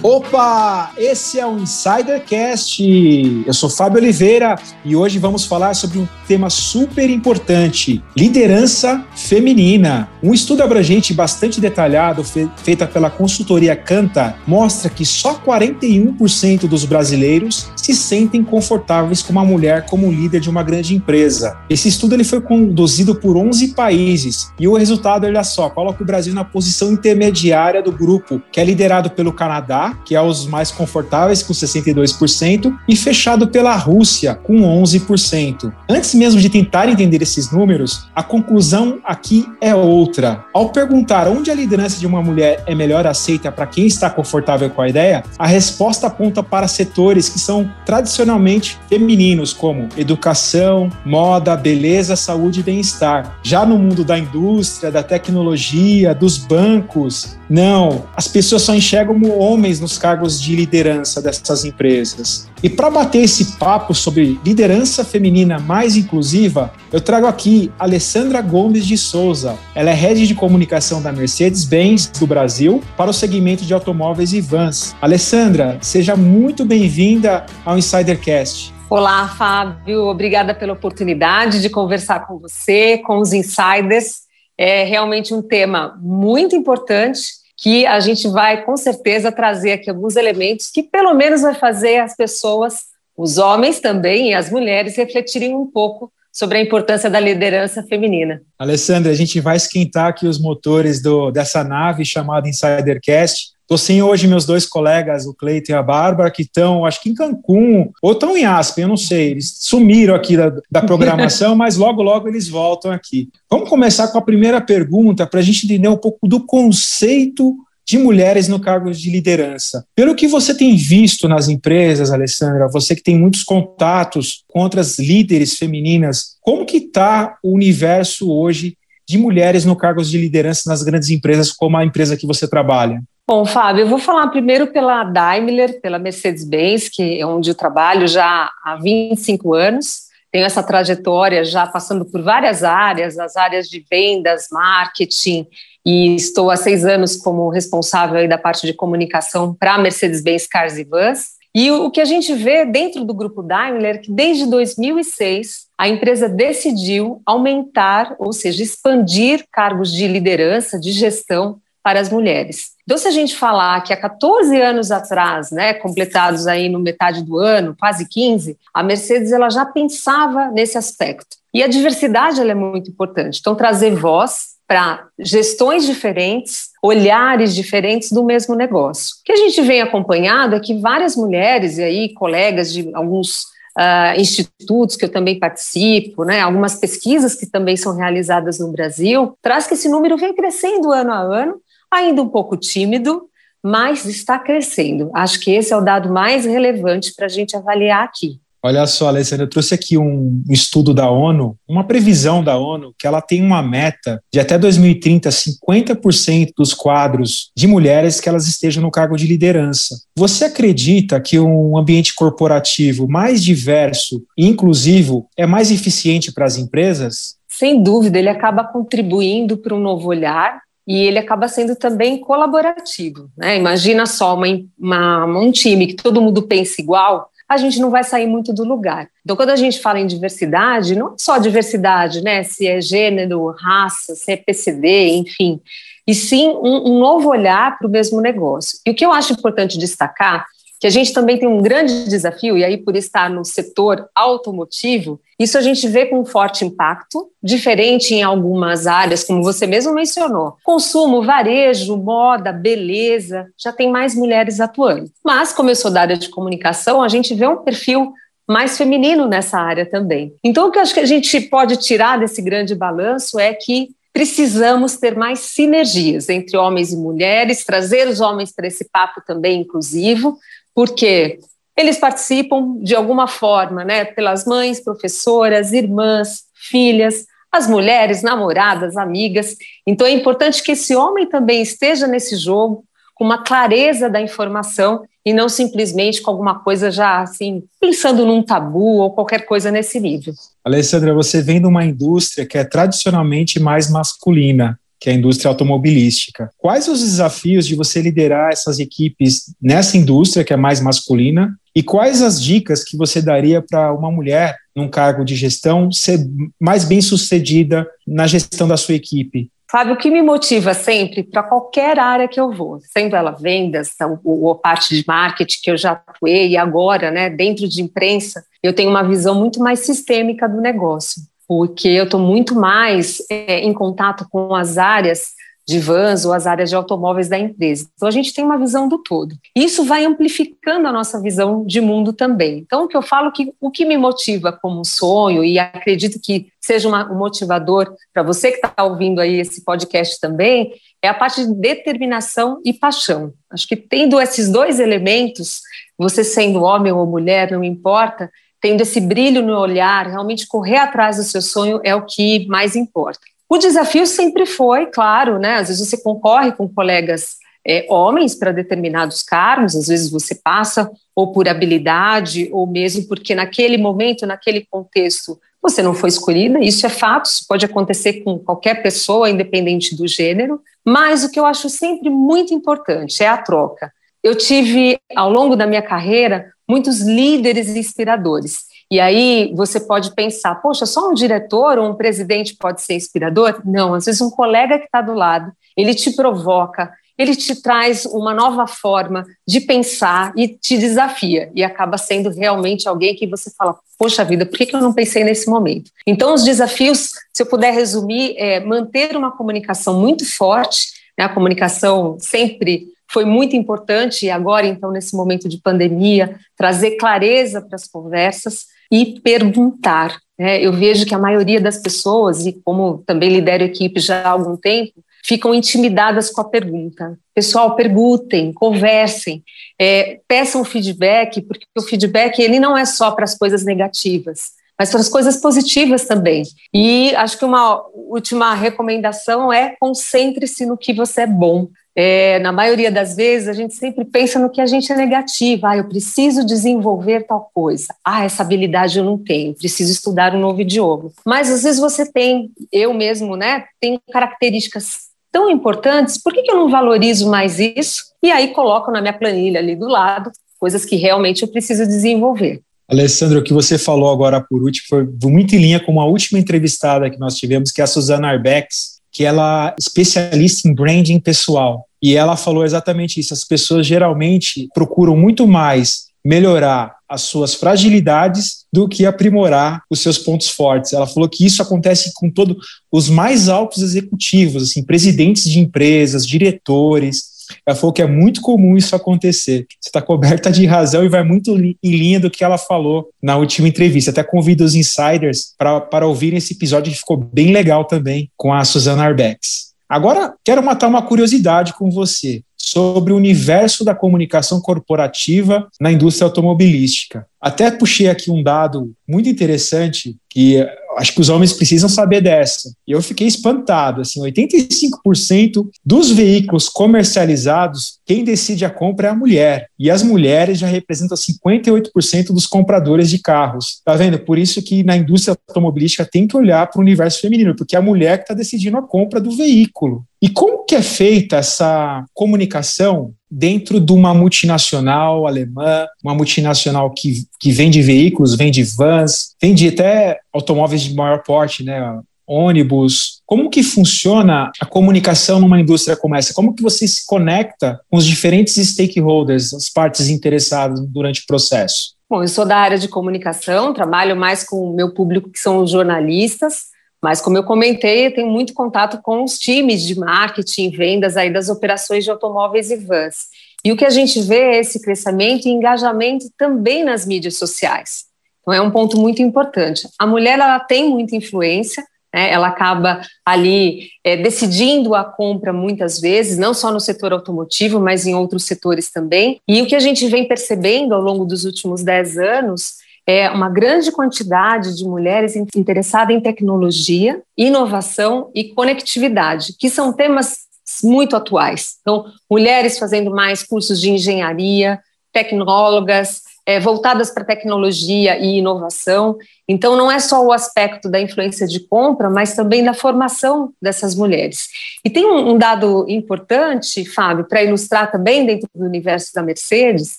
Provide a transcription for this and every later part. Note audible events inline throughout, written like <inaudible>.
Opa, esse é o Insidercast. Eu sou Fábio Oliveira e hoje vamos falar sobre um tema super importante: liderança feminina. Um estudo abrangente bastante detalhado, fe feita pela consultoria Canta, mostra que só 41% dos brasileiros se sentem confortáveis com uma mulher como líder de uma grande empresa. Esse estudo ele foi conduzido por 11 países e o resultado, olha só, coloca o Brasil na posição intermediária do grupo, que é liderado pelo Canadá que é os mais confortáveis, com 62%, e fechado pela Rússia, com 11%. Antes mesmo de tentar entender esses números, a conclusão aqui é outra. Ao perguntar onde a liderança de uma mulher é melhor aceita para quem está confortável com a ideia, a resposta aponta para setores que são tradicionalmente femininos, como educação, moda, beleza, saúde e bem-estar. Já no mundo da indústria, da tecnologia, dos bancos, não, as pessoas só enxergam homens nos cargos de liderança dessas empresas. E para bater esse papo sobre liderança feminina mais inclusiva, eu trago aqui Alessandra Gomes de Souza. Ela é head de comunicação da Mercedes-Benz do Brasil para o segmento de automóveis e vans. Alessandra, seja muito bem-vinda ao Insidercast. Olá, Fábio. Obrigada pela oportunidade de conversar com você, com os insiders. É realmente um tema muito importante que a gente vai com certeza trazer aqui alguns elementos que pelo menos vai fazer as pessoas, os homens também e as mulheres refletirem um pouco sobre a importância da liderança feminina. Alessandra, a gente vai esquentar aqui os motores do, dessa nave chamada Insidercast. Estou sem hoje meus dois colegas, o Cleiton e a Bárbara, que estão, acho que em Cancún, ou estão em Aspen, eu não sei. Eles sumiram aqui da, da programação, <laughs> mas logo, logo eles voltam aqui. Vamos começar com a primeira pergunta para a gente entender um pouco do conceito de mulheres no cargo de liderança. Pelo que você tem visto nas empresas, Alessandra, você que tem muitos contatos com outras líderes femininas, como que está o universo hoje de mulheres no cargos de liderança nas grandes empresas, como a empresa que você trabalha? Bom, Fábio, eu vou falar primeiro pela Daimler, pela Mercedes-Benz, que é onde eu trabalho já há 25 anos. Tenho essa trajetória já passando por várias áreas, as áreas de vendas, marketing, e estou há seis anos como responsável da parte de comunicação para Mercedes-Benz Cars e Vans. E o que a gente vê dentro do grupo Daimler é que desde 2006 a empresa decidiu aumentar, ou seja, expandir cargos de liderança, de gestão para as mulheres. Então, se a gente falar que há 14 anos atrás, né, completados aí no metade do ano, quase 15, a Mercedes ela já pensava nesse aspecto. E a diversidade ela é muito importante. Então, trazer voz para gestões diferentes, olhares diferentes do mesmo negócio. O que a gente vem acompanhado é que várias mulheres, e aí colegas de alguns uh, institutos que eu também participo, né, algumas pesquisas que também são realizadas no Brasil, traz que esse número vem crescendo ano a ano, ainda um pouco tímido, mas está crescendo. Acho que esse é o dado mais relevante para a gente avaliar aqui. Olha só, Alessandra, eu trouxe aqui um estudo da ONU, uma previsão da ONU, que ela tem uma meta de até 2030, 50% dos quadros de mulheres que elas estejam no cargo de liderança. Você acredita que um ambiente corporativo mais diverso e inclusivo é mais eficiente para as empresas? Sem dúvida, ele acaba contribuindo para um novo olhar e ele acaba sendo também colaborativo. Né? Imagina só uma, uma, um time que todo mundo pensa igual, a gente não vai sair muito do lugar. Então, quando a gente fala em diversidade, não é só diversidade, né? Se é gênero, raça, se é PCD, enfim, e sim um, um novo olhar para o mesmo negócio. E o que eu acho importante destacar que a gente também tem um grande desafio, e aí por estar no setor automotivo, isso a gente vê com um forte impacto, diferente em algumas áreas, como você mesmo mencionou. Consumo, varejo, moda, beleza, já tem mais mulheres atuando. Mas, como eu sou da área de comunicação, a gente vê um perfil mais feminino nessa área também. Então, o que eu acho que a gente pode tirar desse grande balanço é que precisamos ter mais sinergias entre homens e mulheres, trazer os homens para esse papo também inclusivo, porque eles participam de alguma forma, né, pelas mães, professoras, irmãs, filhas, as mulheres, namoradas, amigas. Então é importante que esse homem também esteja nesse jogo com uma clareza da informação e não simplesmente com alguma coisa já assim, pensando num tabu ou qualquer coisa nesse nível. Alessandra, você vem de uma indústria que é tradicionalmente mais masculina. Que é a indústria automobilística. Quais os desafios de você liderar essas equipes nessa indústria que é mais masculina? E quais as dicas que você daria para uma mulher num cargo de gestão ser mais bem sucedida na gestão da sua equipe? Fábio, o que me motiva sempre para qualquer área que eu vou, sendo ela vendas ou, parte de marketing que eu já atuei e agora, né, dentro de imprensa, eu tenho uma visão muito mais sistêmica do negócio, porque eu estou muito mais é, em contato com as áreas de vans ou as áreas de automóveis da empresa. Então a gente tem uma visão do todo. Isso vai amplificando a nossa visão de mundo também. Então o que eu falo que o que me motiva como sonho e acredito que seja uma, um motivador para você que está ouvindo aí esse podcast também é a parte de determinação e paixão. Acho que tendo esses dois elementos, você sendo homem ou mulher, não importa, tendo esse brilho no olhar, realmente correr atrás do seu sonho é o que mais importa. O desafio sempre foi, claro, né? Às vezes você concorre com colegas é, homens para determinados cargos, às vezes você passa ou por habilidade, ou mesmo porque naquele momento, naquele contexto, você não foi escolhida, isso é fato, isso pode acontecer com qualquer pessoa, independente do gênero, mas o que eu acho sempre muito importante é a troca. Eu tive, ao longo da minha carreira, muitos líderes inspiradores. E aí você pode pensar, poxa, só um diretor ou um presidente pode ser inspirador? Não, às vezes um colega que está do lado, ele te provoca, ele te traz uma nova forma de pensar e te desafia, e acaba sendo realmente alguém que você fala, poxa vida, por que, eu não pensei nesse momento? Então, os desafios, se eu puder resumir, é manter uma comunicação muito forte, né, a comunicação sempre foi muito importante, agora, então, nesse momento de pandemia, trazer clareza para as conversas, e perguntar. Né? Eu vejo que a maioria das pessoas, e como também lidero equipe já há algum tempo, ficam intimidadas com a pergunta. Pessoal, perguntem, conversem, é, peçam feedback, porque o feedback ele não é só para as coisas negativas, mas para as coisas positivas também. E acho que uma última recomendação é concentre-se no que você é bom. É, na maioria das vezes, a gente sempre pensa no que a gente é negativo. Ah, eu preciso desenvolver tal coisa. Ah, essa habilidade eu não tenho, preciso estudar um novo idioma. Mas às vezes você tem, eu mesmo, né, tenho características tão importantes, por que, que eu não valorizo mais isso? E aí coloco na minha planilha ali do lado coisas que realmente eu preciso desenvolver. Alessandro, o que você falou agora por último foi muito em linha com a última entrevistada que nós tivemos, que é a Suzana Arbex, que ela é especialista em branding pessoal. E ela falou exatamente isso. As pessoas geralmente procuram muito mais melhorar as suas fragilidades do que aprimorar os seus pontos fortes. Ela falou que isso acontece com todos os mais altos executivos, assim, presidentes de empresas, diretores, ela falou que é muito comum isso acontecer. Você está coberta de razão e vai muito em linha do que ela falou na última entrevista. Até convido os insiders para ouvirem esse episódio que ficou bem legal também com a Suzana Arbex. Agora, quero matar uma curiosidade com você sobre o universo da comunicação corporativa na indústria automobilística. Até puxei aqui um dado muito interessante que acho que os homens precisam saber dessa. E eu fiquei espantado, assim, 85% dos veículos comercializados, quem decide a compra é a mulher. E as mulheres já representam 58% dos compradores de carros. Tá vendo? Por isso que na indústria automobilística tem que olhar para o universo feminino, porque é a mulher que está decidindo a compra do veículo. E como que é feita essa comunicação dentro de uma multinacional alemã, uma multinacional que, que vende veículos, vende vans, vende até automóveis de maior porte, né? ônibus. Como que funciona a comunicação numa indústria como essa? Como que você se conecta com os diferentes stakeholders, as partes interessadas durante o processo? Bom, eu sou da área de comunicação, trabalho mais com o meu público que são os jornalistas, mas, como eu comentei, eu tenho muito contato com os times de marketing, vendas aí das operações de automóveis e vans. E o que a gente vê é esse crescimento e engajamento também nas mídias sociais. Então, é um ponto muito importante. A mulher ela tem muita influência, né? ela acaba ali é, decidindo a compra muitas vezes, não só no setor automotivo, mas em outros setores também. E o que a gente vem percebendo ao longo dos últimos dez anos é uma grande quantidade de mulheres interessadas em tecnologia, inovação e conectividade, que são temas muito atuais. Então, mulheres fazendo mais cursos de engenharia, tecnólogas, é, voltadas para tecnologia e inovação. Então, não é só o aspecto da influência de compra, mas também da formação dessas mulheres. E tem um, um dado importante, Fábio, para ilustrar também dentro do universo da Mercedes.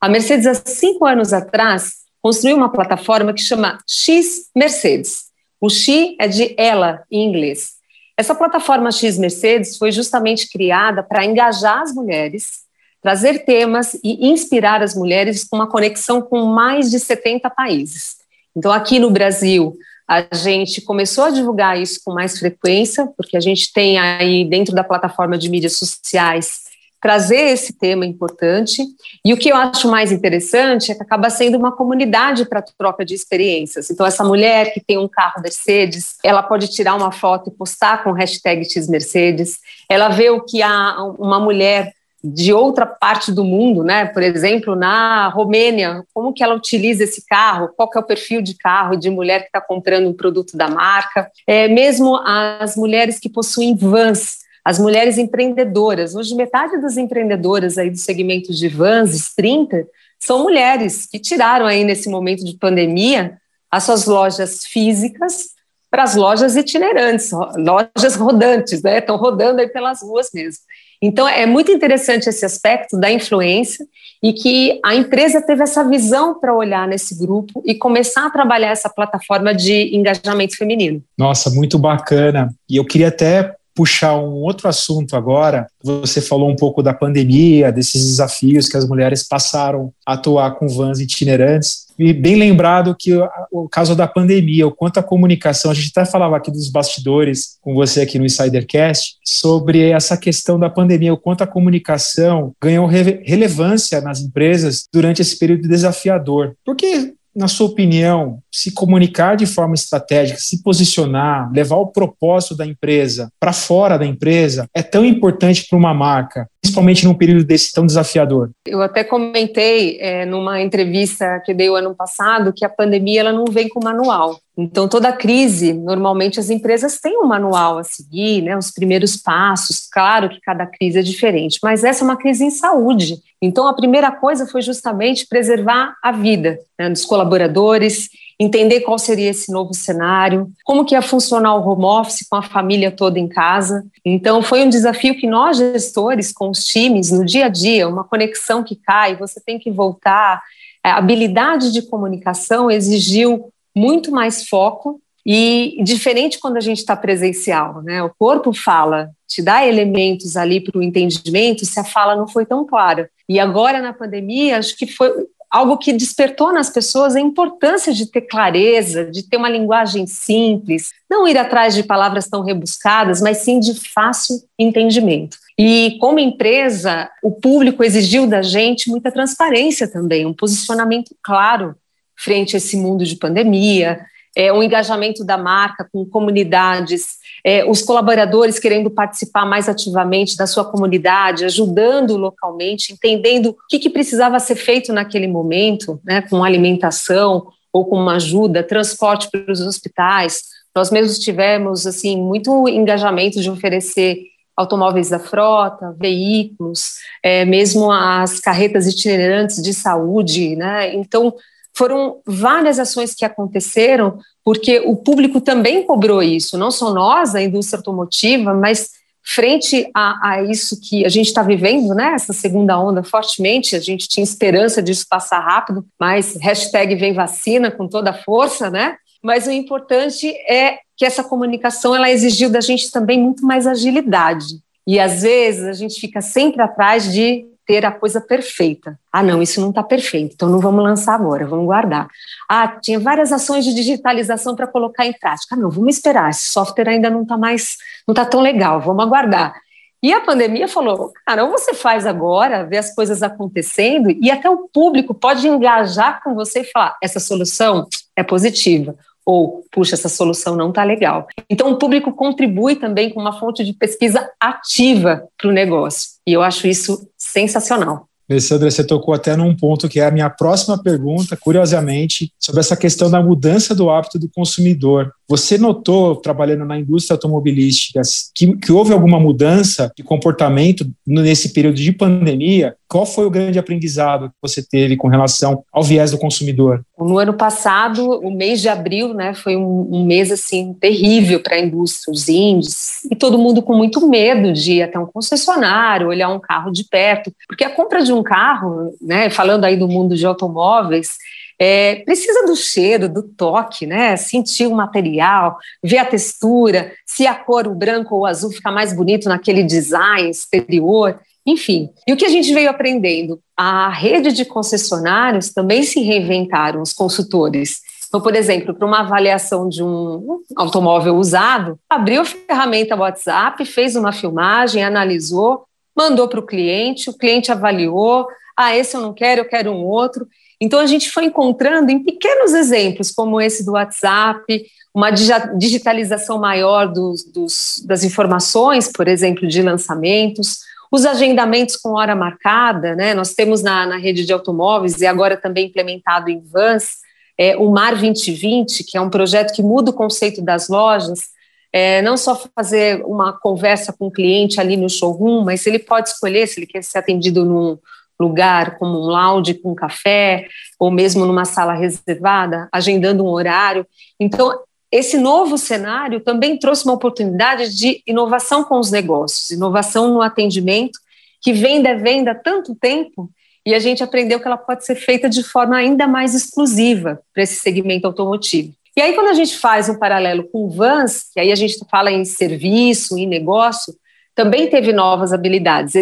A Mercedes, há cinco anos atrás, construiu uma plataforma que chama X Mercedes. O X é de ela, em inglês. Essa plataforma X Mercedes foi justamente criada para engajar as mulheres trazer temas e inspirar as mulheres com uma conexão com mais de 70 países. Então, aqui no Brasil, a gente começou a divulgar isso com mais frequência, porque a gente tem aí dentro da plataforma de mídias sociais trazer esse tema importante. E o que eu acho mais interessante é que acaba sendo uma comunidade para troca de experiências. Então, essa mulher que tem um carro Mercedes, ela pode tirar uma foto e postar com hashtag X Mercedes. Ela vê o que a, uma mulher de outra parte do mundo, né? Por exemplo, na Romênia, como que ela utiliza esse carro? Qual que é o perfil de carro de mulher que está comprando um produto da marca? É, mesmo as mulheres que possuem vans, as mulheres empreendedoras. Hoje, metade das empreendedoras aí do segmento de vans, 30, são mulheres que tiraram aí nesse momento de pandemia as suas lojas físicas para as lojas itinerantes, lojas rodantes, né? Estão rodando aí pelas ruas mesmo. Então, é muito interessante esse aspecto da influência e que a empresa teve essa visão para olhar nesse grupo e começar a trabalhar essa plataforma de engajamento feminino. Nossa, muito bacana. E eu queria até puxar um outro assunto agora. Você falou um pouco da pandemia, desses desafios que as mulheres passaram a atuar com vans itinerantes. E bem lembrado que o, caso da pandemia, o quanto a comunicação, a gente até falava aqui dos bastidores com você aqui no Insidercast, sobre essa questão da pandemia, o quanto a comunicação ganhou relevância nas empresas durante esse período desafiador. Porque na sua opinião, se comunicar de forma estratégica, se posicionar, levar o propósito da empresa para fora da empresa é tão importante para uma marca, principalmente num período desse tão desafiador? Eu até comentei é, numa entrevista que dei o ano passado que a pandemia ela não vem com manual. Então, toda crise, normalmente as empresas têm um manual a seguir, né, os primeiros passos. Claro que cada crise é diferente, mas essa é uma crise em saúde. Então, a primeira coisa foi justamente preservar a vida né, dos colaboradores, entender qual seria esse novo cenário, como que ia funcionar o home office com a família toda em casa. Então, foi um desafio que nós, gestores, com os times, no dia a dia, uma conexão que cai, você tem que voltar. A habilidade de comunicação exigiu muito mais foco e diferente quando a gente está presencial, né? O corpo fala, te dá elementos ali para o entendimento se a fala não foi tão clara. E agora na pandemia, acho que foi algo que despertou nas pessoas a importância de ter clareza, de ter uma linguagem simples, não ir atrás de palavras tão rebuscadas, mas sim de fácil entendimento. E como empresa, o público exigiu da gente muita transparência também, um posicionamento claro frente a esse mundo de pandemia, é, o engajamento da marca com comunidades, é, os colaboradores querendo participar mais ativamente da sua comunidade, ajudando localmente, entendendo o que, que precisava ser feito naquele momento, né, com alimentação ou com uma ajuda, transporte para os hospitais. Nós mesmos tivemos assim muito engajamento de oferecer automóveis da frota, veículos, é, mesmo as carretas itinerantes de saúde, né? Então foram várias ações que aconteceram, porque o público também cobrou isso, não só nós, a indústria automotiva, mas frente a, a isso que a gente está vivendo, né, essa segunda onda fortemente, a gente tinha esperança disso passar rápido, mas hashtag vem vacina com toda a força, né? Mas o importante é que essa comunicação ela exigiu da gente também muito mais agilidade. E às vezes a gente fica sempre atrás de ter a coisa perfeita. Ah, não, isso não está perfeito, então não vamos lançar agora, vamos guardar. Ah, tinha várias ações de digitalização para colocar em prática. Ah, não, vamos esperar, esse software ainda não está mais, não está tão legal, vamos aguardar. E a pandemia falou, cara, ou você faz agora, vê as coisas acontecendo, e até o público pode engajar com você e falar, essa solução é positiva ou, puxa, essa solução não está legal. Então, o público contribui também com uma fonte de pesquisa ativa para o negócio. E eu acho isso sensacional. Alessandra, você tocou até num ponto que é a minha próxima pergunta, curiosamente, sobre essa questão da mudança do hábito do consumidor. Você notou, trabalhando na indústria automobilística, que, que houve alguma mudança de comportamento nesse período de pandemia? Qual foi o grande aprendizado que você teve com relação ao viés do consumidor? No ano passado, o mês de abril, né, foi um, um mês assim terrível para a indústria, os índices, e todo mundo com muito medo de ir até um concessionário, olhar um carro de perto, porque a compra de um carro, né, falando aí do mundo de automóveis, é, precisa do cheiro, do toque, né? Sentir o material, ver a textura, se a cor, o branco ou o azul fica mais bonito naquele design exterior, enfim. E o que a gente veio aprendendo? A rede de concessionários também se reinventaram, os consultores. Então, por exemplo, para uma avaliação de um automóvel usado, abriu a ferramenta WhatsApp, fez uma filmagem, analisou, mandou para o cliente, o cliente avaliou, ah, esse eu não quero, eu quero um outro. Então, a gente foi encontrando em pequenos exemplos, como esse do WhatsApp, uma digitalização maior dos, dos, das informações, por exemplo, de lançamentos, os agendamentos com hora marcada, né? Nós temos na, na rede de automóveis e agora também implementado em vans, é, o Mar 2020, que é um projeto que muda o conceito das lojas, é, não só fazer uma conversa com o cliente ali no showroom, mas ele pode escolher se ele quer ser atendido num, lugar, como um lounge com café, ou mesmo numa sala reservada, agendando um horário. Então, esse novo cenário também trouxe uma oportunidade de inovação com os negócios, inovação no atendimento, que vem devendo há tanto tempo, e a gente aprendeu que ela pode ser feita de forma ainda mais exclusiva para esse segmento automotivo. E aí, quando a gente faz um paralelo com Vans, que aí a gente fala em serviço, em negócio, também teve novas habilidades.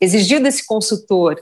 Exigiu desse consultor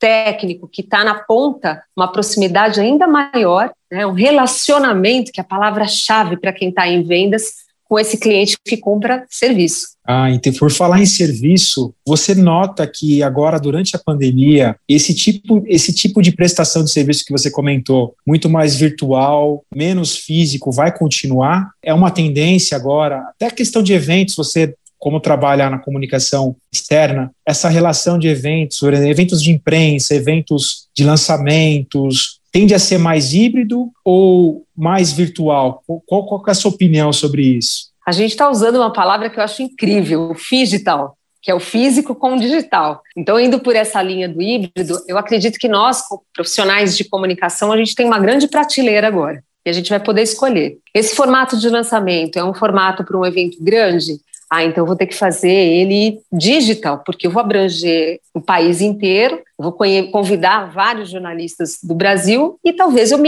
técnico que está na ponta, uma proximidade ainda maior, né, um relacionamento, que é a palavra-chave para quem está em vendas, com esse cliente que compra serviço. Ah, então, por falar em serviço, você nota que agora, durante a pandemia, esse tipo, esse tipo de prestação de serviço que você comentou, muito mais virtual, menos físico, vai continuar? É uma tendência agora, até a questão de eventos, você como trabalhar na comunicação externa, essa relação de eventos, eventos de imprensa, eventos de lançamentos, tende a ser mais híbrido ou mais virtual? Qual, qual é a sua opinião sobre isso? A gente está usando uma palavra que eu acho incrível, o digital, que é o físico com o digital. Então, indo por essa linha do híbrido, eu acredito que nós, profissionais de comunicação, a gente tem uma grande prateleira agora. E a gente vai poder escolher. Esse formato de lançamento é um formato para um evento grande? Ah, então vou ter que fazer ele digital, porque eu vou abranger o país inteiro, vou convidar vários jornalistas do Brasil e talvez eu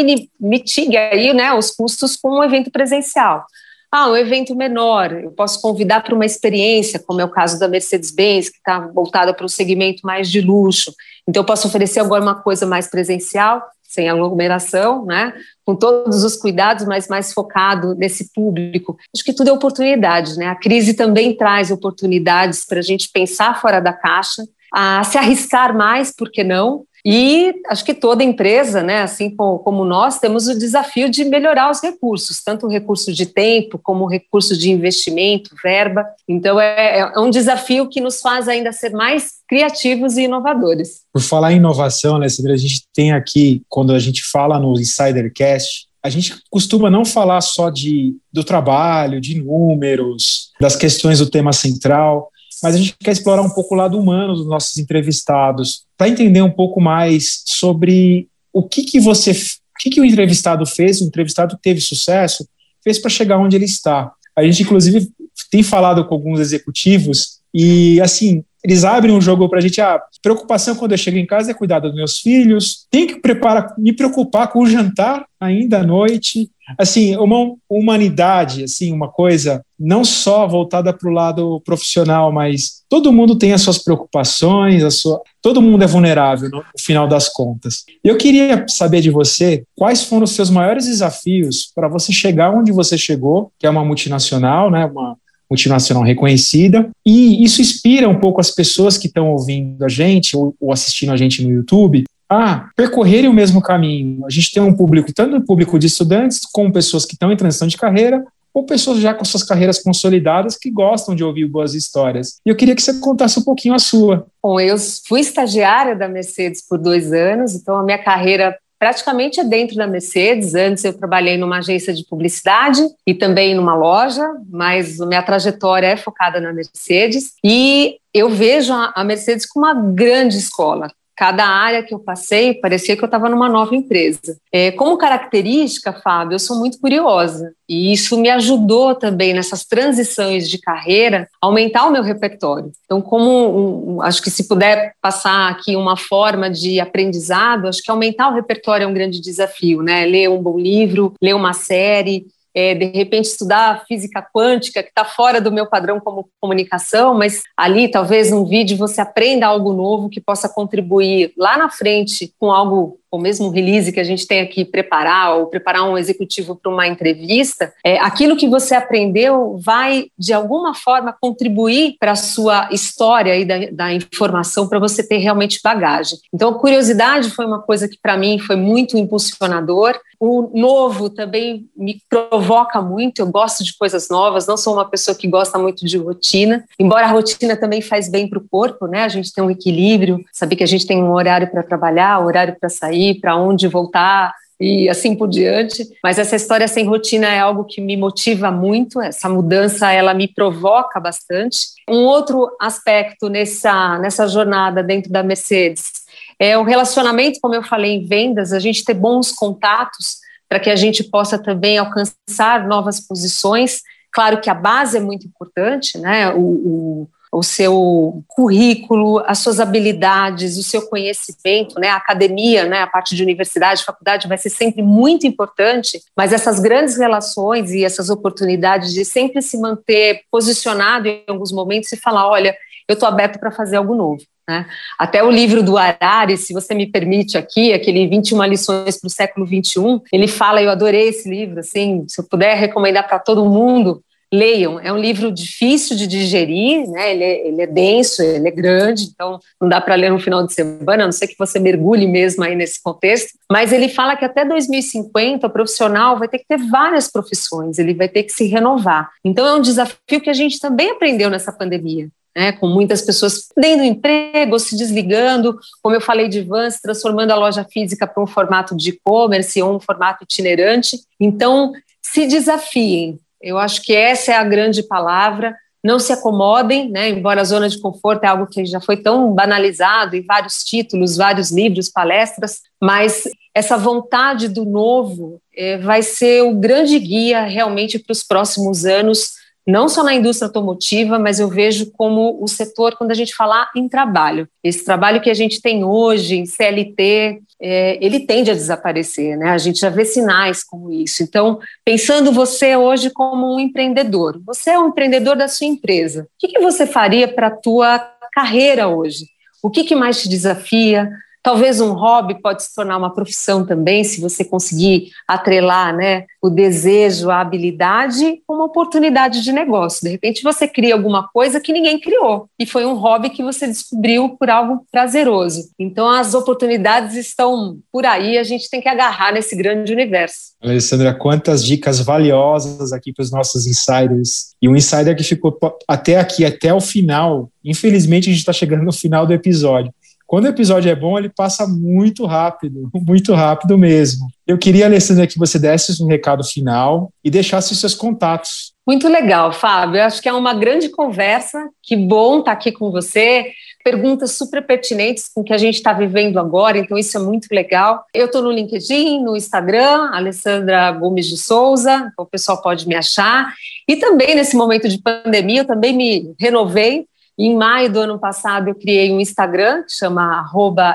mitigue aí né, os custos com um evento presencial. Ah, um evento menor, eu posso convidar para uma experiência, como é o caso da Mercedes-Benz, que está voltada para o segmento mais de luxo. Então, eu posso oferecer agora uma coisa mais presencial sem aglomeração, né? com todos os cuidados, mas mais focado nesse público. Acho que tudo é oportunidade, né? A crise também traz oportunidades para a gente pensar fora da caixa, a se arriscar mais, por que não? E acho que toda empresa, né, assim como nós, temos o desafio de melhorar os recursos, tanto o recurso de tempo como o recurso de investimento, verba. Então, é, é um desafio que nos faz ainda ser mais criativos e inovadores. Por falar em inovação, Alessandra, a gente tem aqui, quando a gente fala no Insidercast, a gente costuma não falar só de, do trabalho, de números, das questões do tema central, mas a gente quer explorar um pouco o lado humano dos nossos entrevistados, para entender um pouco mais sobre o que, que você, o que, que o entrevistado fez, o entrevistado teve sucesso, fez para chegar onde ele está. A gente, inclusive, tem falado com alguns executivos e, assim, eles abrem um jogo para a gente. Ah, preocupação quando eu chego em casa é cuidar dos meus filhos, tenho que preparar, me preocupar com o jantar ainda à noite. Assim, uma humanidade, assim, uma coisa não só voltada para o lado profissional, mas todo mundo tem as suas preocupações, a sua, todo mundo é vulnerável no final das contas. Eu queria saber de você quais foram os seus maiores desafios para você chegar onde você chegou, que é uma multinacional, né, uma multinacional reconhecida, e isso inspira um pouco as pessoas que estão ouvindo a gente ou, ou assistindo a gente no YouTube a percorrerem o mesmo caminho. A gente tem um público, tanto um público de estudantes, como pessoas que estão em transição de carreira, ou pessoas já com suas carreiras consolidadas que gostam de ouvir boas histórias. E eu queria que você contasse um pouquinho a sua. Bom, eu fui estagiária da Mercedes por dois anos, então a minha carreira praticamente é dentro da Mercedes. Antes eu trabalhei numa agência de publicidade e também numa loja, mas minha trajetória é focada na Mercedes. E eu vejo a Mercedes como uma grande escola cada área que eu passei, parecia que eu estava numa nova empresa. É, como característica, Fábio, eu sou muito curiosa e isso me ajudou também nessas transições de carreira a aumentar o meu repertório. Então, como um, acho que se puder passar aqui uma forma de aprendizado, acho que aumentar o repertório é um grande desafio, né? Ler um bom livro, ler uma série, é, de repente estudar física quântica, que está fora do meu padrão como comunicação, mas ali, talvez, num vídeo, você aprenda algo novo que possa contribuir lá na frente com algo ou mesmo um release que a gente tenha que preparar, ou preparar um executivo para uma entrevista, é, aquilo que você aprendeu vai, de alguma forma, contribuir para a sua história e da, da informação, para você ter realmente bagagem. Então, a curiosidade foi uma coisa que, para mim, foi muito impulsionador. O novo também me provoca muito, eu gosto de coisas novas, não sou uma pessoa que gosta muito de rotina, embora a rotina também faz bem para o corpo, né? A gente tem um equilíbrio, saber que a gente tem um horário para trabalhar, um horário para sair, sair, para onde voltar e assim por diante. Mas essa história sem rotina é algo que me motiva muito, essa mudança ela me provoca bastante. Um outro aspecto nessa, nessa jornada dentro da Mercedes é o relacionamento, como eu falei em vendas, a gente ter bons contatos para que a gente possa também alcançar novas posições. Claro que a base é muito importante, né? o, o o seu currículo, as suas habilidades, o seu conhecimento, né? A academia, né? A parte de universidade, faculdade vai ser sempre muito importante, mas essas grandes relações e essas oportunidades de sempre se manter posicionado em alguns momentos e falar, olha, eu estou aberto para fazer algo novo. Né? Até o livro do Harari, se você me permite aqui, aquele 21 lições para o século 21, ele fala, eu adorei esse livro, assim, se eu puder recomendar para todo mundo, leiam. É um livro difícil de digerir, né? Ele é, ele é denso, ele é grande, então não dá para ler no final de semana, a não ser que você mergulhe mesmo aí nesse contexto. Mas ele fala que até 2050 o profissional vai ter que ter várias profissões, ele vai ter que se renovar. Então é um desafio que a gente também aprendeu nessa pandemia. Né, com muitas pessoas perdendo emprego, se desligando, como eu falei de Vans, transformando a loja física para um formato de e-commerce ou um formato itinerante. Então, se desafiem, eu acho que essa é a grande palavra. Não se acomodem, né? embora a zona de conforto é algo que já foi tão banalizado em vários títulos, vários livros, palestras, mas essa vontade do novo é, vai ser o grande guia realmente para os próximos anos não só na indústria automotiva, mas eu vejo como o setor, quando a gente falar em trabalho, esse trabalho que a gente tem hoje em CLT, é, ele tende a desaparecer, né? A gente já vê sinais como isso. Então, pensando você hoje como um empreendedor, você é um empreendedor da sua empresa, o que, que você faria para a tua carreira hoje? O que, que mais te desafia? Talvez um hobby pode se tornar uma profissão também, se você conseguir atrelar né, o desejo, a habilidade com uma oportunidade de negócio. De repente você cria alguma coisa que ninguém criou e foi um hobby que você descobriu por algo prazeroso. Então as oportunidades estão por aí, a gente tem que agarrar nesse grande universo. Alessandra, quantas dicas valiosas aqui para os nossos insiders. E um insider que ficou até aqui, até o final. Infelizmente, a gente está chegando no final do episódio. Quando o episódio é bom, ele passa muito rápido, <laughs> muito rápido mesmo. Eu queria, Alessandra, que você desse um recado final e deixasse os seus contatos. Muito legal, Fábio. Eu acho que é uma grande conversa. Que bom estar aqui com você. Perguntas super pertinentes com o que a gente está vivendo agora, então isso é muito legal. Eu estou no LinkedIn, no Instagram, Alessandra Gomes de Souza, então o pessoal pode me achar. E também nesse momento de pandemia, eu também me renovei em maio do ano passado, eu criei um Instagram que chama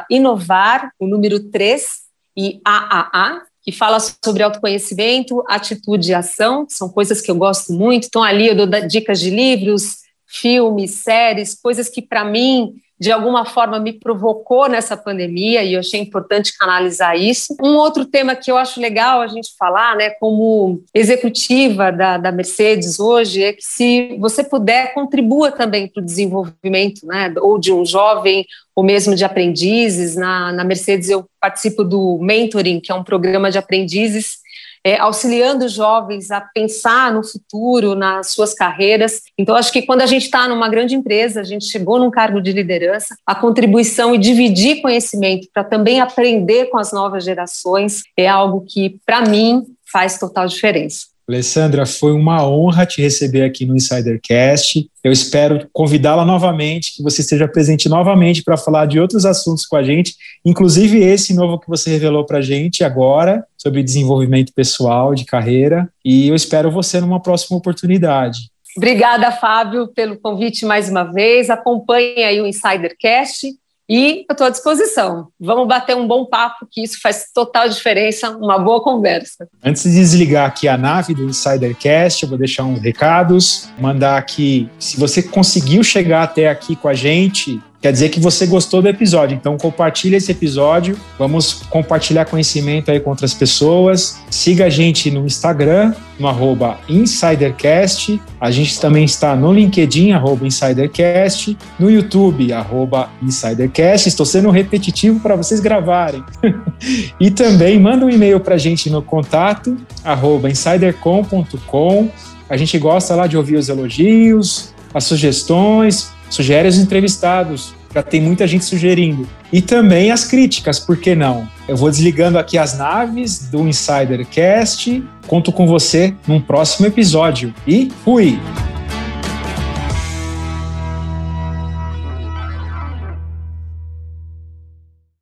inovar, o número 3 e AAA, que fala sobre autoconhecimento, atitude e ação, que são coisas que eu gosto muito. Então, ali eu dou dicas de livros, filmes, séries, coisas que, para mim, de alguma forma me provocou nessa pandemia e eu achei importante canalizar isso. Um outro tema que eu acho legal a gente falar, né, como executiva da, da Mercedes hoje, é que se você puder, contribua também para o desenvolvimento, né, ou de um jovem, ou mesmo de aprendizes. Na, na Mercedes eu participo do Mentoring, que é um programa de aprendizes é, auxiliando jovens a pensar no futuro, nas suas carreiras. Então, acho que quando a gente está numa grande empresa, a gente chegou num cargo de liderança, a contribuição e dividir conhecimento para também aprender com as novas gerações é algo que, para mim, faz total diferença. Alessandra, foi uma honra te receber aqui no Insidercast. Eu espero convidá-la novamente, que você esteja presente novamente para falar de outros assuntos com a gente, inclusive esse novo que você revelou para a gente agora, sobre desenvolvimento pessoal, de carreira. E eu espero você numa próxima oportunidade. Obrigada, Fábio, pelo convite mais uma vez. Acompanhe aí o Insidercast e eu estou à disposição. Vamos bater um bom papo, que isso faz total diferença, uma boa conversa. Antes de desligar aqui a nave do Insidercast, eu vou deixar uns recados, mandar aqui, se você conseguiu chegar até aqui com a gente, quer dizer que você gostou do episódio. Então compartilha esse episódio, vamos compartilhar conhecimento aí com outras pessoas. Siga a gente no Instagram, no arroba InsiderCast. A gente também está no LinkedIn, arroba InsiderCast, no YouTube, arroba InsiderCast. Estou sendo repetitivo para vocês gravarem. <laughs> e também manda um e-mail para a gente no contato, arroba insidercom.com. A gente gosta lá de ouvir os elogios, as sugestões, sugere os entrevistados, já tem muita gente sugerindo. E também as críticas, por que não? Eu vou desligando aqui as naves do Insidercast. Conto com você num próximo episódio. E fui!